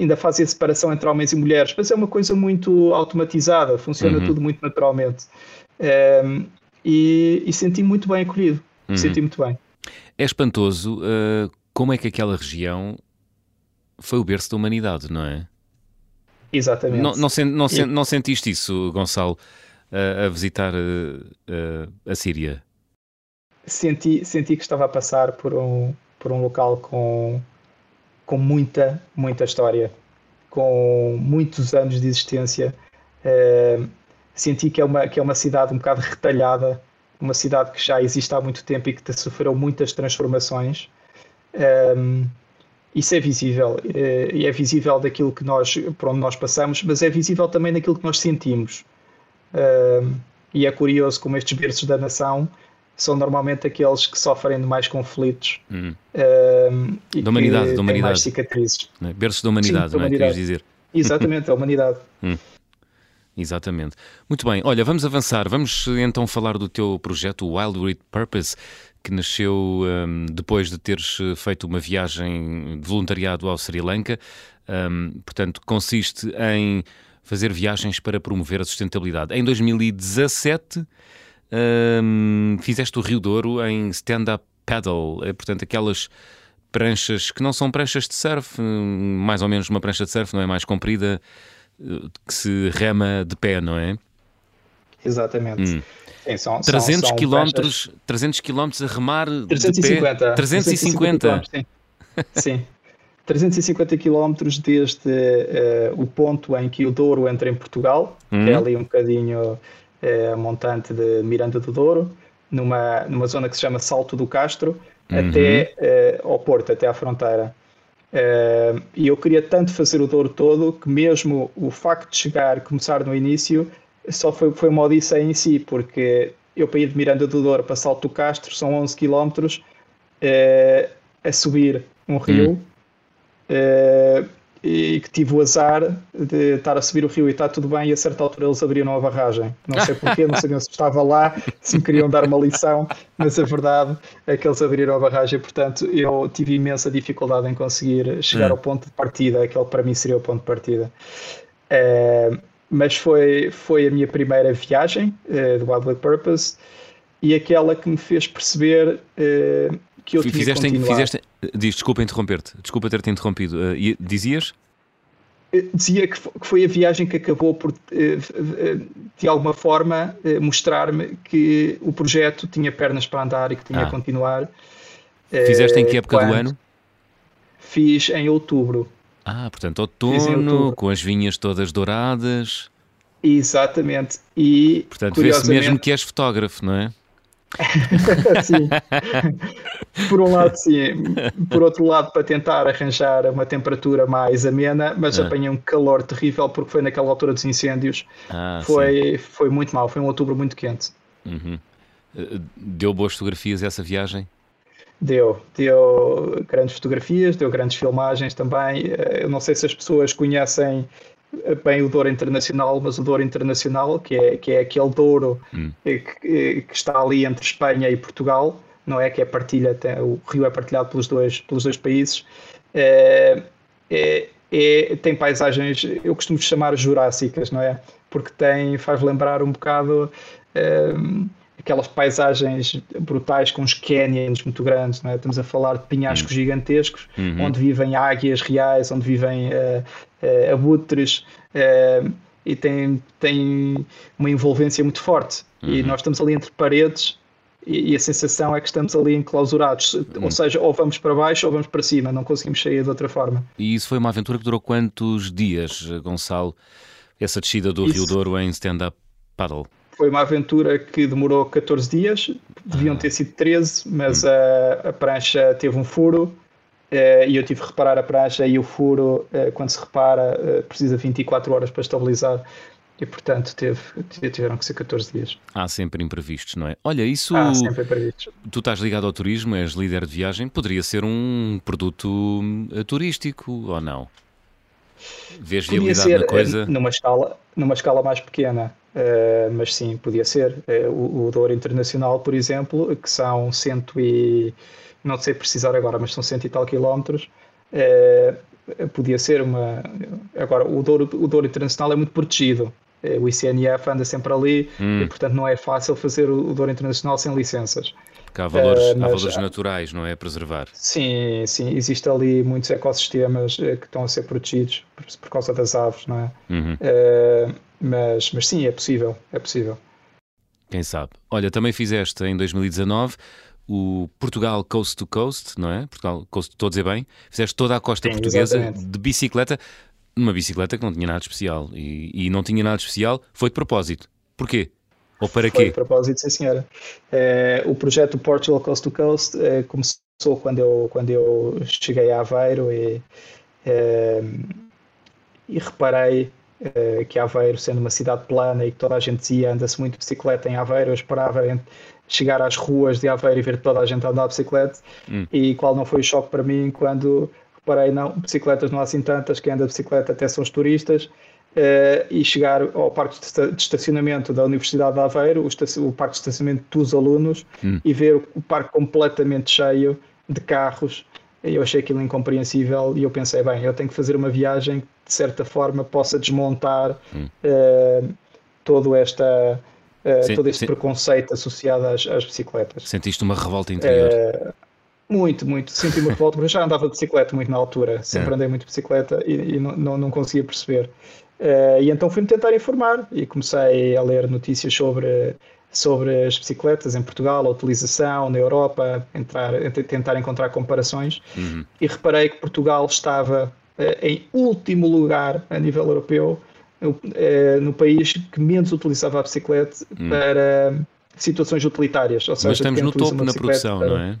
ainda fazem a separação entre homens e mulheres, mas é uma coisa muito automatizada, funciona uhum. tudo muito naturalmente. E, e senti muito bem acolhido, uhum. senti muito bem. É espantoso uh, como é que aquela região foi o berço da humanidade, não é? Exatamente. Não, não, não, não sentiste isso, Gonçalo, uh, a visitar uh, a Síria? Senti, senti que estava a passar por um, por um local com, com muita, muita história, com muitos anos de existência. Senti que é, uma, que é uma cidade um bocado retalhada, uma cidade que já existe há muito tempo e que sofreu muitas transformações. Um, isso é visível eh, e é visível daquilo que nós por onde nós passamos, mas é visível também daquilo que nós sentimos. Um, e é curioso como estes berços da nação são normalmente aqueles que sofrem de mais conflitos hum. um, e da humanidade, da humanidade. mais cicatrizes. Berços da humanidade, Sim, da humanidade. não é? Querias dizer? Exatamente, a humanidade. hum. Exatamente. Muito bem, olha, vamos avançar. Vamos então falar do teu projeto Wild with Purpose, que nasceu um, depois de teres feito uma viagem de voluntariado ao Sri Lanka. Um, portanto, consiste em fazer viagens para promover a sustentabilidade. Em 2017, um, fizeste o Rio Douro em stand-up paddle, é, portanto, aquelas pranchas que não são pranchas de surf, hum, mais ou menos uma prancha de surf, não é mais comprida que se rema de pé, não é? Exatamente. Hum. Sim, são, 300 quilómetros, 300 quilómetros a remar 350. de pé. 350. 350 sim. sim. 350 quilómetros desde uh, o ponto em que o Douro entra em Portugal, hum. que é ali um bocadinho uh, montante de Miranda do Douro, numa, numa zona que se chama Salto do Castro, uhum. até uh, ao Porto, até à fronteira. Uh, e eu queria tanto fazer o Douro todo que mesmo o facto de chegar, começar no início, só foi, foi uma odisseia em si, porque eu para ir de Miranda do Douro para Salto do Castro são 11 km uh, a subir um rio. Hum. E que tive o azar de estar a subir o rio e está tudo bem e a certa altura eles abriram a barragem. Não sei porquê, não sabiam se estava lá, se me queriam dar uma lição, mas a verdade é que eles abriram a barragem, portanto eu tive imensa dificuldade em conseguir chegar hum. ao ponto de partida, aquele para mim seria o ponto de partida. É, mas foi, foi a minha primeira viagem é, do Wildlife Purpose e aquela que me fez perceber é, que eu fizeste, tinha fizeste, Diz, desculpa interromper-te, desculpa ter-te interrompido. Uh, dizias? Eh, dizia que foi a viagem que acabou por, eh, de alguma forma, mostrar-me que o projeto tinha pernas para andar e que tinha ah. a continuar. Fizeste em que época do ano? Fiz em outubro. Ah, portanto, outono, outubro. com as vinhas todas douradas. Exatamente. E, portanto, vê-se mesmo que és fotógrafo, não é? sim. Por um lado, sim. Por outro lado, para tentar arranjar uma temperatura mais amena, mas ah. apanhei um calor terrível porque foi naquela altura dos incêndios. Ah, foi, foi muito mal, foi um outubro muito quente. Uhum. Eh, deu boas fotografias essa viagem? Deu, deu grandes fotografias, deu grandes filmagens também. Eh, eu não sei se as pessoas conhecem bem o Douro Internacional, mas o Douro Internacional, que é, que é aquele Douro hum. que, que, está ali entre Espanha e Portugal, não é? Que é partilha, tem, o rio é partilhado pelos dois, pelos dois países. É, é, é, tem paisagens, eu costumo chamar jurássicas, não é? Porque tem, faz lembrar um bocado aquelas paisagens brutais com os canyons muito grandes, não é? Estamos a falar de penhascos uhum. gigantescos, uhum. onde vivem águias reais, onde vivem uh, uh, abutres, uh, e tem, tem uma envolvência muito forte. Uhum. E nós estamos ali entre paredes e, e, a sensação é que estamos ali enclausurados, ou uhum. seja, ou vamos para baixo ou vamos para cima, não conseguimos sair de outra forma. E isso foi uma aventura que durou quantos dias, Gonçalo? Essa descida do isso. Rio Douro em stand-up paddle? Foi uma aventura que demorou 14 dias, deviam ter sido 13, mas hum. a, a prancha teve um furo e eu tive que reparar a prancha e o furo, eh, quando se repara, eh, precisa 24 horas para estabilizar e portanto teve, tiveram que ser 14 dias. Há sempre imprevistos, não é? Olha, isso. Há sempre imprevistos. Tu estás ligado ao turismo, és líder de viagem, poderia ser um produto turístico ou não? Vês viabilidade ser, na coisa? Numa escala, numa escala mais pequena, mas sim, podia ser. O, o Douro Internacional, por exemplo, que são cento e... não sei precisar agora, mas são cento e tal quilómetros, uh, podia ser uma... Agora, o Douro, o Douro Internacional é muito protegido. O ICNF anda sempre ali hum. e, portanto, não é fácil fazer o Douro Internacional sem licenças. Porque há valores, uh, mas, há valores naturais, não é? A preservar. Sim, sim. Existem ali muitos ecossistemas que estão a ser protegidos por, por, causa das aves, não é? Uhum. Uh, mas, mas sim, é possível. É possível. Quem sabe? Olha, também fizeste em 2019 o Portugal Coast to Coast, não é? Portugal Coast, estou a dizer bem? Fizeste toda a costa sim, portuguesa exatamente. de bicicleta, numa bicicleta que não tinha nada de especial. E, e não tinha nada de especial, foi de propósito. Porquê? Ou para Foi quê? a propósito, sim senhora. É, o projeto Portugal Coast to Coast é, começou quando eu, quando eu cheguei a Aveiro e, é, e reparei é, que Aveiro, sendo uma cidade plana e que toda a gente dizia anda-se muito de bicicleta em Aveiro, eu esperava chegar às ruas de Aveiro e ver toda a gente andar de bicicleta hum. e qual não foi o choque para mim quando reparei, não, bicicletas não há assim tantas, quem anda de bicicleta até são os turistas Uh, e chegar ao parque de estacionamento da Universidade de Aveiro, o, o parque de estacionamento dos alunos, hum. e ver o parque completamente cheio de carros. Eu achei aquilo incompreensível e eu pensei, bem, eu tenho que fazer uma viagem que de certa forma possa desmontar hum. uh, todo, esta, uh, sim, todo este preconceito associado às, às, bicicletas. Sentiste uma revolta interior? Muito, muito. Senti uma revolta, porque eu já andava de bicicleta muito na altura, sempre é. andei muito de bicicleta e, e não, não, não conseguia perceber. Uh, e então fui-me tentar informar e comecei a ler notícias sobre, sobre as bicicletas em Portugal, a utilização na Europa, entrar, tentar encontrar comparações uhum. e reparei que Portugal estava uh, em último lugar a nível europeu, uh, no país que menos utilizava a bicicleta uhum. para situações utilitárias. Ou seja, Mas estamos no topo na produção, para... não é?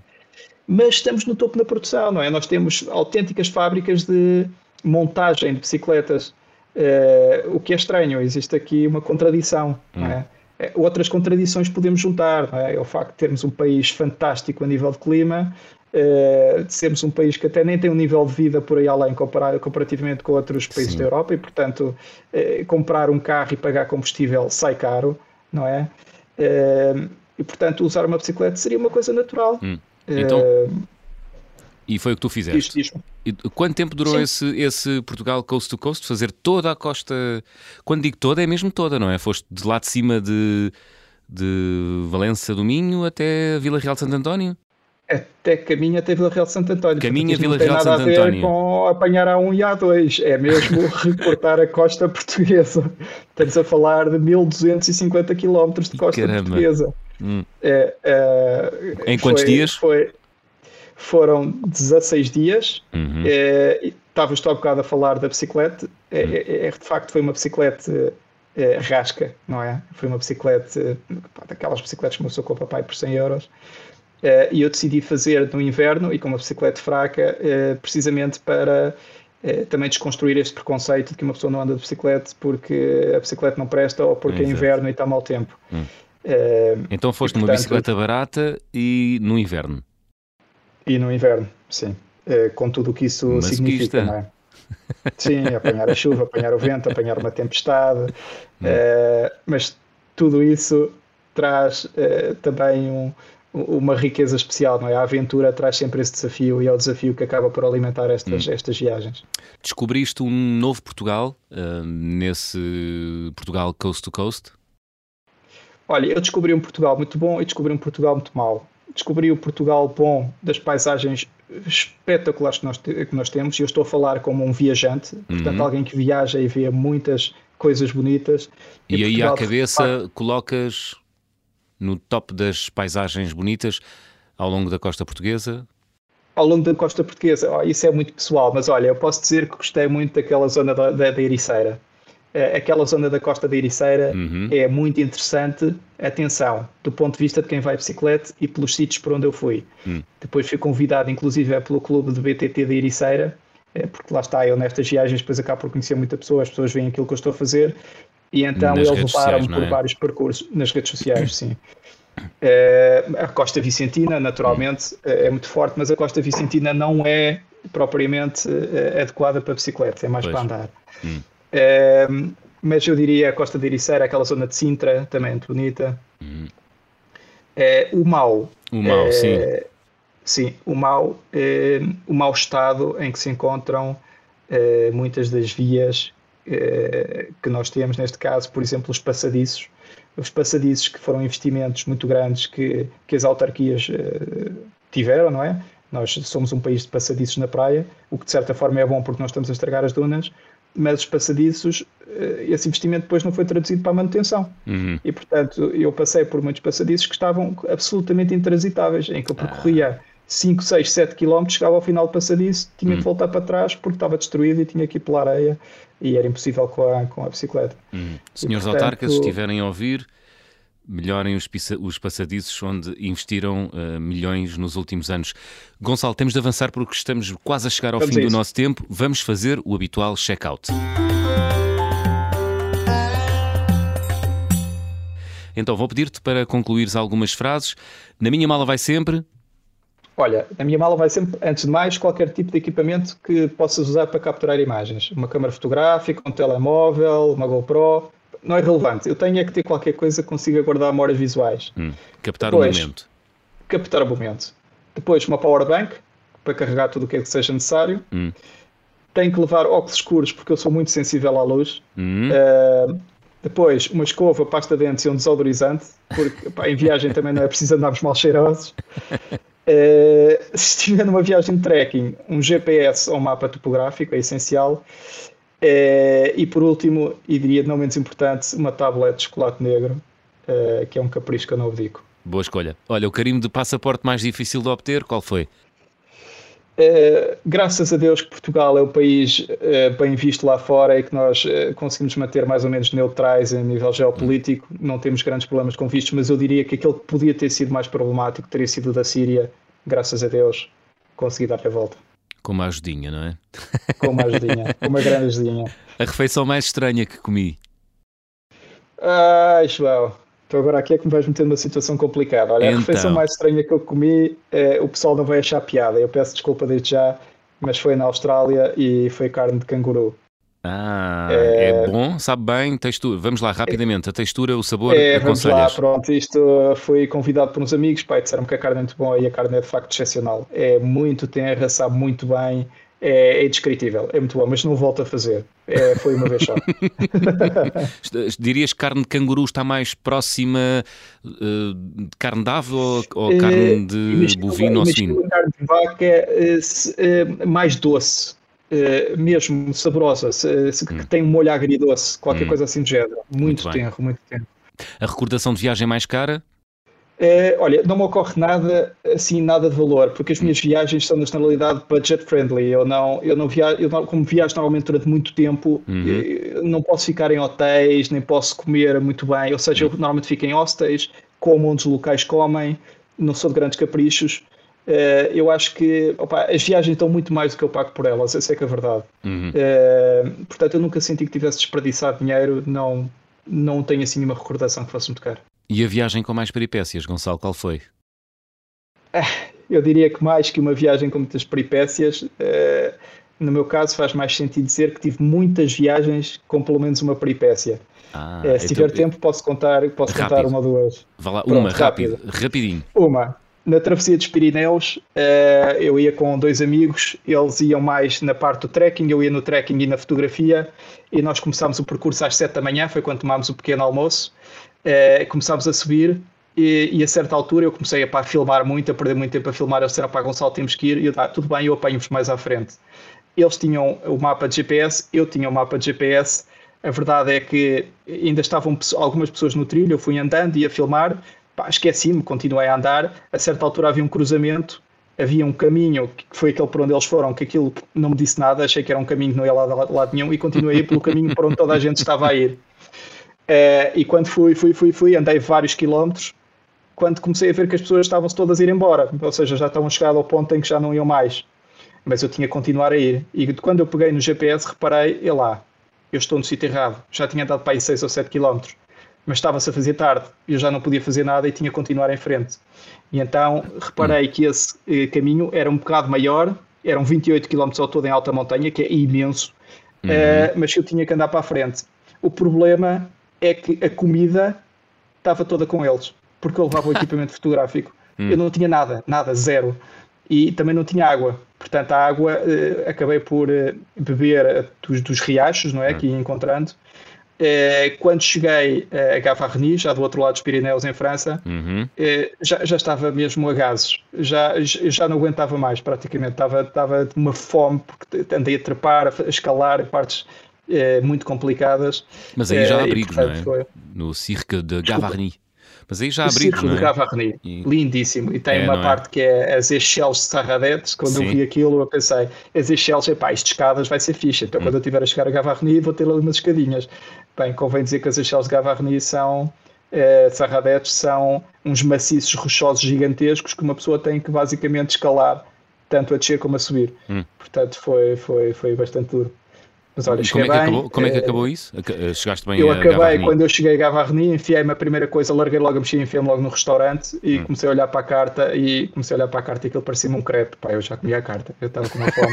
Mas estamos no topo na produção, não é? Nós temos autênticas fábricas de montagem de bicicletas Uh, o que é estranho, existe aqui uma contradição. Hum. É? Eh, outras contradições podemos juntar. É? é? o facto de termos um país fantástico a nível de clima, uh, de sermos um país que até nem tem um nível de vida por aí além comparar, comparativamente com outros países Sim. da Europa e, portanto, uh, comprar um carro e pagar combustível sai caro, não é? e, portanto, usar uma bicicleta seria uma coisa natural. Hum. Então, e foi o que tu fizeste. Diz, diz Quanto tempo durou esse, esse Portugal Coast to Coast? Fazer toda a costa. Quando digo toda, é mesmo toda, não é? Foste de lá de cima de, de Valença do Minho até Vila Real de Santo António? Até caminho até Vila Real de Santo António. Caminha Vila Real de Santo António. Não tem nada a ver com apanhar a 1 e a 2. É mesmo recortar a costa portuguesa. Estamos a falar de 1250 km de costa Caramba. portuguesa. Hum. É, é, em quantos foi, dias? Foi, foram 16 dias. Uhum. É, Estavas há bocado a falar da bicicleta. É, uhum. é, é, de facto, foi uma bicicleta é, rasca, não é? Foi uma bicicleta, daquelas bicicletas que começou com o papai por 100 euros. É, e eu decidi fazer no inverno e com uma bicicleta fraca, é, precisamente para também desconstruir este preconceito de que uma pessoa não anda de bicicleta porque a bicicleta não presta ou porque é inverno e está mau tempo. Hum. então foste e, portanto, numa bicicleta barata e no inverno? E no inverno, sim. Com tudo o que isso Mas significa, não é? Sim, apanhar a chuva, apanhar o vento, apanhar uma tempestade, é, mas tudo isso traz também um, uma riqueza especial, não é? A aventura traz sempre esse desafio e é o desafio que acaba por alimentar estas, hum. estas viagens. Descobriste um novo Portugal uh, nesse Portugal coast to coast? Olha, eu descobri um Portugal muito bom e descobri um Portugal muito mau descobri o Portugal bom das paisagens espetaculares que nós, que nós temos, e eu estou a falar como um viajante, portanto, uhum. alguém que viaja e vê muitas coisas bonitas. E, e aí Portugal, à cabeça facto, colocas no top das paisagens bonitas ao longo da costa portuguesa? Ao longo da costa portuguesa, oh, isso é muito pessoal, mas olha, eu posso dizer que gostei muito daquela zona da, da, da Ericeira. Eh, aquela zona da Costa da Ericeira uhum. é muito interessante. Atenção, do ponto de vista de quem vai bicicleta e pelos sítios por onde eu fui. Uhum. Depois fui convidado, inclusive, é pelo clube de BTT da Ericeira, é, porque lá está, eu nestas viagens depois acabo por conhecer muita pessoa, as pessoas veem aquilo que eu estou a fazer e então nas eles levaram-me por é? vários percursos nas redes sociais, sim. a Costa Vicentina, naturalmente, é muito forte, mas a Costa Vicentina não é propriamente adequada para bicicleta, é mais pois. para andar. Hum. mas eu diria a Costa de Ericeira, aquela zona de Sintra, também muito bonita. Hum. o Mau. O Mau, sim. Sim, o Mau, o mau estado em que se encontram muitas das vias que nós temos, neste caso, por exemplo, os passadiços, os passadiços que foram investimentos muito grandes que, que as autarquias uh, tiveram, não é? Nós somos um país de passadiços na praia, o que de certa forma é bom porque nós estamos a estragar as dunas, mas os passadiços, uh, esse investimento depois não foi traduzido para a manutenção. Uhum. E portanto, eu passei por muitos passadiços que estavam absolutamente intransitáveis, em que eu percorria. Ah 5, 6, 7 km, chegava ao final do passadiço, tinha hum. que voltar para trás porque estava destruído e tinha que ir pela areia e era impossível com a, com a bicicleta. Hum. Senhores portanto, autarcas, se estiverem a ouvir, melhorem os, os passadiços onde investiram uh, milhões nos últimos anos. Gonçalo, temos de avançar porque estamos quase a chegar ao Vamos fim do nosso tempo. Vamos fazer o habitual check-out. Então vou pedir-te para concluires algumas frases. Na minha mala vai sempre, Olha, a minha mala vai sempre, antes de mais, qualquer tipo de equipamento que possas usar para capturar imagens. Uma câmera fotográfica, um telemóvel, uma GoPro. Não é relevante. Eu tenho é que ter qualquer coisa que consiga guardar memórias visuais. Hum, captar Depois, o momento. Captar o momento. Depois, uma power bank para carregar tudo o que é que seja necessário. Hum. Tenho que levar óculos escuros porque eu sou muito sensível à luz. Hum. Uh, depois, uma escova, pasta de dentes e um desodorizante, porque pá, em viagem também não é preciso andarmos mal cheirosos. Uh, se estiver numa viagem de trekking, um GPS ou um mapa topográfico é essencial. Uh, e por último, e diria não menos importante, uma tablet de chocolate negro, uh, que é um capricho que eu não digo. Boa escolha. Olha, o carimbo de passaporte mais difícil de obter, qual foi? Uh, graças a Deus que Portugal é o país uh, bem visto lá fora e que nós uh, conseguimos manter mais ou menos neutrais a nível geopolítico. Não temos grandes problemas com vistos, mas eu diria que aquele que podia ter sido mais problemático teria sido da Síria. Graças a Deus consegui dar a volta. Com uma ajudinha, não é? Com uma ajudinha, com uma grande ajudinha. A refeição mais estranha que comi? Ai, João, Estou agora aqui é que me vais meter numa situação complicada. Olha, então. a refeição mais estranha que eu comi, é, o pessoal não vai achar piada. Eu peço desculpa desde já, mas foi na Austrália e foi carne de canguru. Ah, é, é bom, sabe bem, textura. Vamos lá rapidamente, a textura, o sabor, é, Vamos lá, pronto, isto fui convidado por uns amigos, pai, disseram que a carne é muito boa e a carne é de facto excepcional. É muito tenra, sabe muito bem, é, é indescritível, é muito bom, mas não volto a fazer. É, foi uma vez só. Dirias que carne de canguru está mais próxima uh, de carne de ave ou, ou uh, carne de bovino ou suíno? carne de vaca é uh, mais doce. mesmo saborosa, se, hum. que tem um molho agridoce, qualquer hum. coisa assim do género. Muito, muito tenro, muito tenro. A recordação de viagem mais cara? É, olha, não me ocorre nada assim, nada de valor, porque as minhas viagens são na generalidade budget friendly. Eu não, eu não viajo, eu não, como viajo normalmente durante muito tempo, uhum. Eh, não posso ficar em hotéis, nem posso comer muito bem. Ou seja, eu normalmente fico em hostels, como onde os locais comem, não sou de grandes caprichos. Uh, eu acho que opa, as viagens estão muito mais do que eu pago por elas, essa é que é a verdade. Uhum. Uh, portanto, eu nunca senti que tivesse desperdiçado dinheiro, não, não tenho assim nenhuma recordação que fosse muito caro. E a viagem com mais peripécias, Gonçalo, qual foi? Ah, eu diria que mais que uma viagem com muitas peripécias, uh, no meu caso faz mais sentido dizer que tive muitas viagens com pelo menos uma peripécia. Ah, uh, se então, tiver tempo posso contar, posso contar uma ou duas. Vá lá, Pronto, uma, rápido, rapidinho. Uma. Na travessia dos Pirineus, uh, eu ia com dois amigos, eles iam mais na parte do trekking, eu ia no trekking e na fotografia, e nós começámos o percurso às sete da manhã, foi quando tomámos o pequeno almoço, uh, começámos a subir e, e, a certa altura eu comecei a pá, filmar muito, a perder muito tempo a filmar. Eles disseram, pá, Gonçalo, temos que ir. E eu, ah, tudo bem, eu apanho-vos mais à frente. Eles tinham o mapa de GPS, eu tinha o mapa de GPS. A verdade é que ainda estavam algumas pessoas no trilho, eu fui andando e a filmar. Esqueci-me, continuei a andar. A certa altura havia um cruzamento, havia um caminho, que foi aquele por onde eles foram, que aquilo não me disse nada, achei que era um caminho que não ia lá de lado nenhum e continuei a ir pelo caminho por onde toda a gente estava a ir. Uh, e quando fui, fui, fui, fui, andei vários quilómetros, quando comecei a ver que as pessoas estavam-se todas a ir embora, ou seja, já estavam chegadas ao ponto em que já não iam mais. Mas eu tinha que continuar a ir. E quando eu peguei no GPS, reparei, e lá, eu estou no sítio errado. Já tinha andado para aí 6 ou 7 quilómetros. mas estava-se a fazer tarde, eu já não podia fazer nada e tinha que continuar em frente. E então reparei que esse eh, caminho era um bocado maior, eram 28 km ao todo em alta montanha, que é imenso, uhum. uh, mas eu tinha que andar para a frente. O problema é que a comida estava toda com eles, porque eu levava o equipamento fotográfico. Uhum. Eu não tinha nada, nada, zero. E também não tinha água. Portanto, a água uh, acabei por uh, beber dos, dos riachos, não é? Uhum. Que ia encontrando. Eh, quando cheguei eh, a Gavarnie, já do outro lado dos Pirineus, em França, uhum. Eh, já, já estava mesmo a gases. Já, já não aguentava mais, praticamente. Estava, estava de uma fome, porque andei a trepar, a escalar partes muito complicadas. Mas aí já há abrigos, não é? Foi... No Cirque de Gavarnie. Mas aí já há abrigos, não é? de Gavarnie, e... lindíssimo. E tem é, uma parte é? que é as Echelles de Sarradetes. Quando Sim. eu vi aquilo, eu pensei, as Echelles, epá, isto de escadas vai ser fixe. Então, hum. quando eu estiver a chegar a Gavarnie, vou ter ali umas escadinhas. Bem, convém dizer que as Echelles de Gavarnie são, eh, Sarradetes, são uns maciços rochosos gigantescos que uma pessoa tem que basicamente escalar, tanto a descer como a subir. Hum. Portanto, foi, foi, foi bastante duro. Mas olha, como, é que bem, acabou, como é que eh, acabou isso? Eh, chegaste bem Eu a acabei, Gavarni. quando eu cheguei a Gavarni, enfiei-me a primeira coisa, larguei logo a mexer, enfiei-me logo no restaurante e hum. comecei a olhar para a carta e comecei a olhar para a carta e aquilo parecia-me um crepe. Pá, eu já comia a carta, eu estava com uma fome.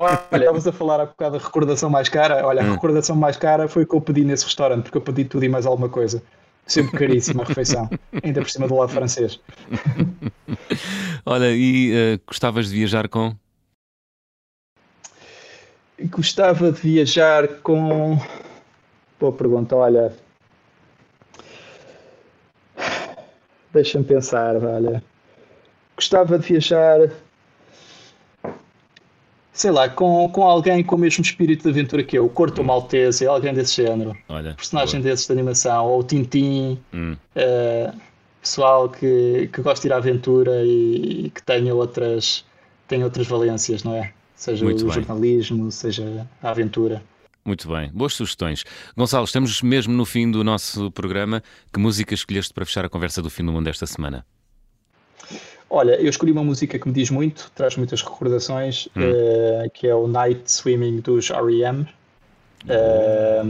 olha, vamos a falar há bocado da recordação mais cara. Olha, a hum. recordação mais cara foi o que eu pedi nesse restaurante, porque eu pedi tudo e mais alguma coisa. Sempre caríssima a refeição, ainda por cima do lado francês. olha, e uh, gostavas de viajar com? Gostava de viajar com. Boa pergunta, olha. Deixa-me pensar, olha. Gostava de viajar. Sei lá, com, com alguém com o mesmo espírito de aventura que eu, o Corto. Maltese, alguém desse género. Olha, personagem boa. desses de animação, ou o Tintim, hum. uh, pessoal que, que gosta de ir à aventura e, e que tenha outras, tenha outras valências, não é? Seja Muito o bem. jornalismo, seja a aventura. Muito bem, boas sugestões. Gonçalo, estamos mesmo no fim do nosso programa. Que música escolheste para fechar a conversa do fim do mundo esta semana? Olha, eu escolhi uma música que me diz muito, traz muitas recordações, hum. uh, que é o Night Swimming dos R.E.M. Uh, eh,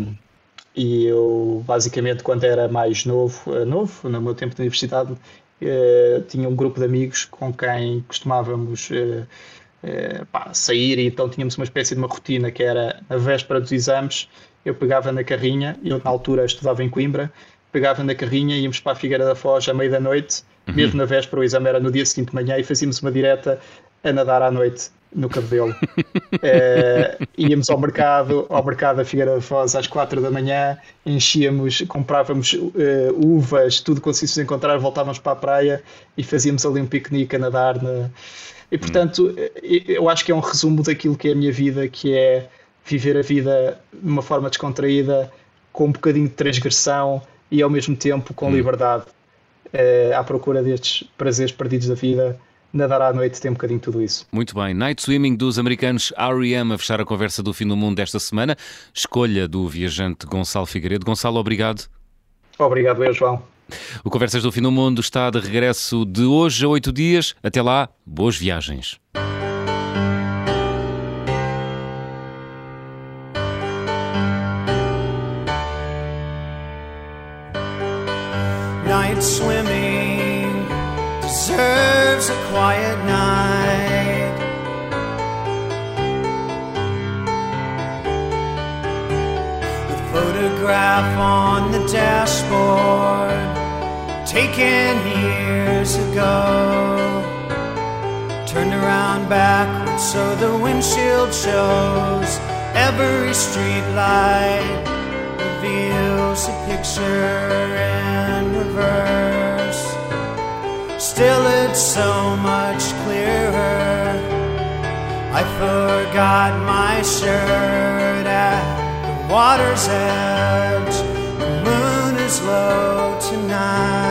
e eu, basicamente, quando era mais novo, uh, novo no meu tempo de universidade, tinha um grupo de amigos com quem costumávamos eh, pá, sair e então tínhamos uma espécie de uma rotina que era a véspera dos exames, eu pegava na carrinha, eu na altura estudava em Coimbra, pegava na carrinha, íamos para a Figueira da Foz à meia da noite, uhum. mesmo na véspera, o exame era no dia seguinte de manhã e fazíamos uma direta a nadar à noite no cabelo. é, íamos ao mercado, ao mercado da Figueira da Foz às quatro da manhã, enchíamos, comprávamos uh, uvas, tudo que conseguíamos encontrar, voltávamos para a praia e fazíamos ali um piquenique a nadar na, e portanto, eu acho que é um resumo daquilo que é a minha vida, que é viver a vida de uma forma descontraída, com um bocadinho de transgressão e ao mesmo tempo com hum. liberdade, é, à procura destes prazeres perdidos da vida. Nadar à noite tem um bocadinho tudo isso. Muito bem. Night Swimming dos americanos R.E.M. a fechar a conversa do fim do mundo desta semana. Escolha do viajante Gonçalo Figueiredo. Gonçalo, obrigado. Obrigado, eu, João. O Conversas do Fim do Mundo está de regresso de hoje a oito dias. Até lá, boas viagens. Night swimming deserves a quiet night. The photograph on the dashboard. Taken years ago. Turned around backwards so the windshield shows every street light reveals a picture in reverse. Still, it's so much clearer. I forgot my shirt at the water's edge. The moon is low tonight.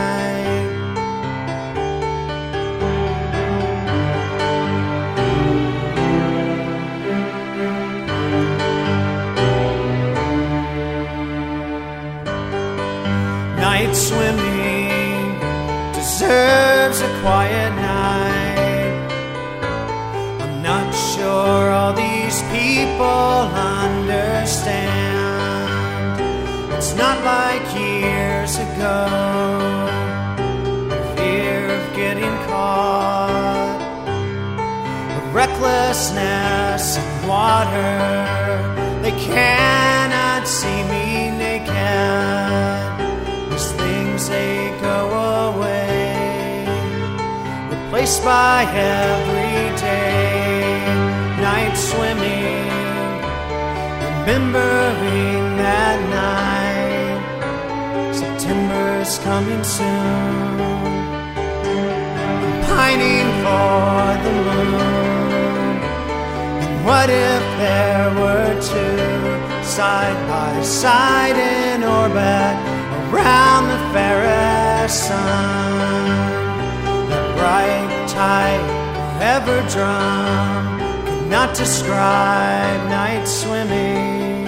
swimming deserves a quiet night. I'm not sure all these people understand. It's not like water. They cannot see me naked. These things they go away, replaced by everyday night swimming. Remembering that night, September's coming soon. I'm pining for the moon. What if there were two side by side in orbit around the fairest sun? That bright tide ever drum could not describe night swimming.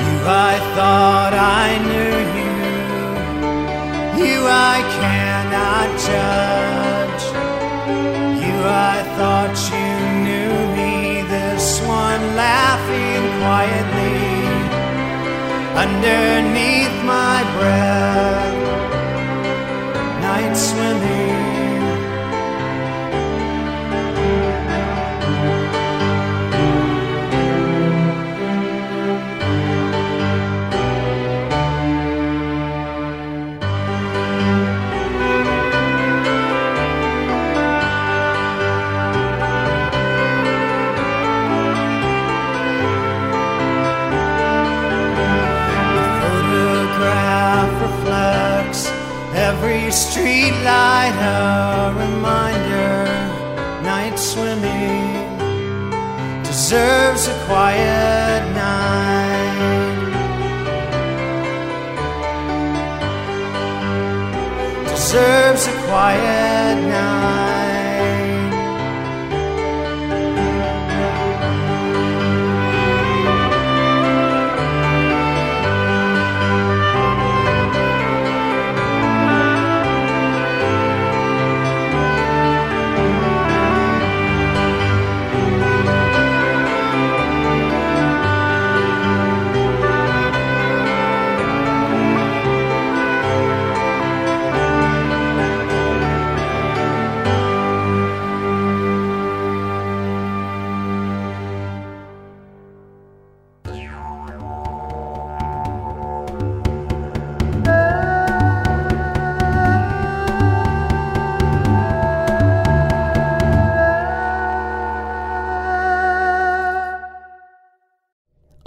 You, I thought I knew you. You, I cannot judge. I thought you knew me. This one laughing quietly underneath my breath. Night swimming.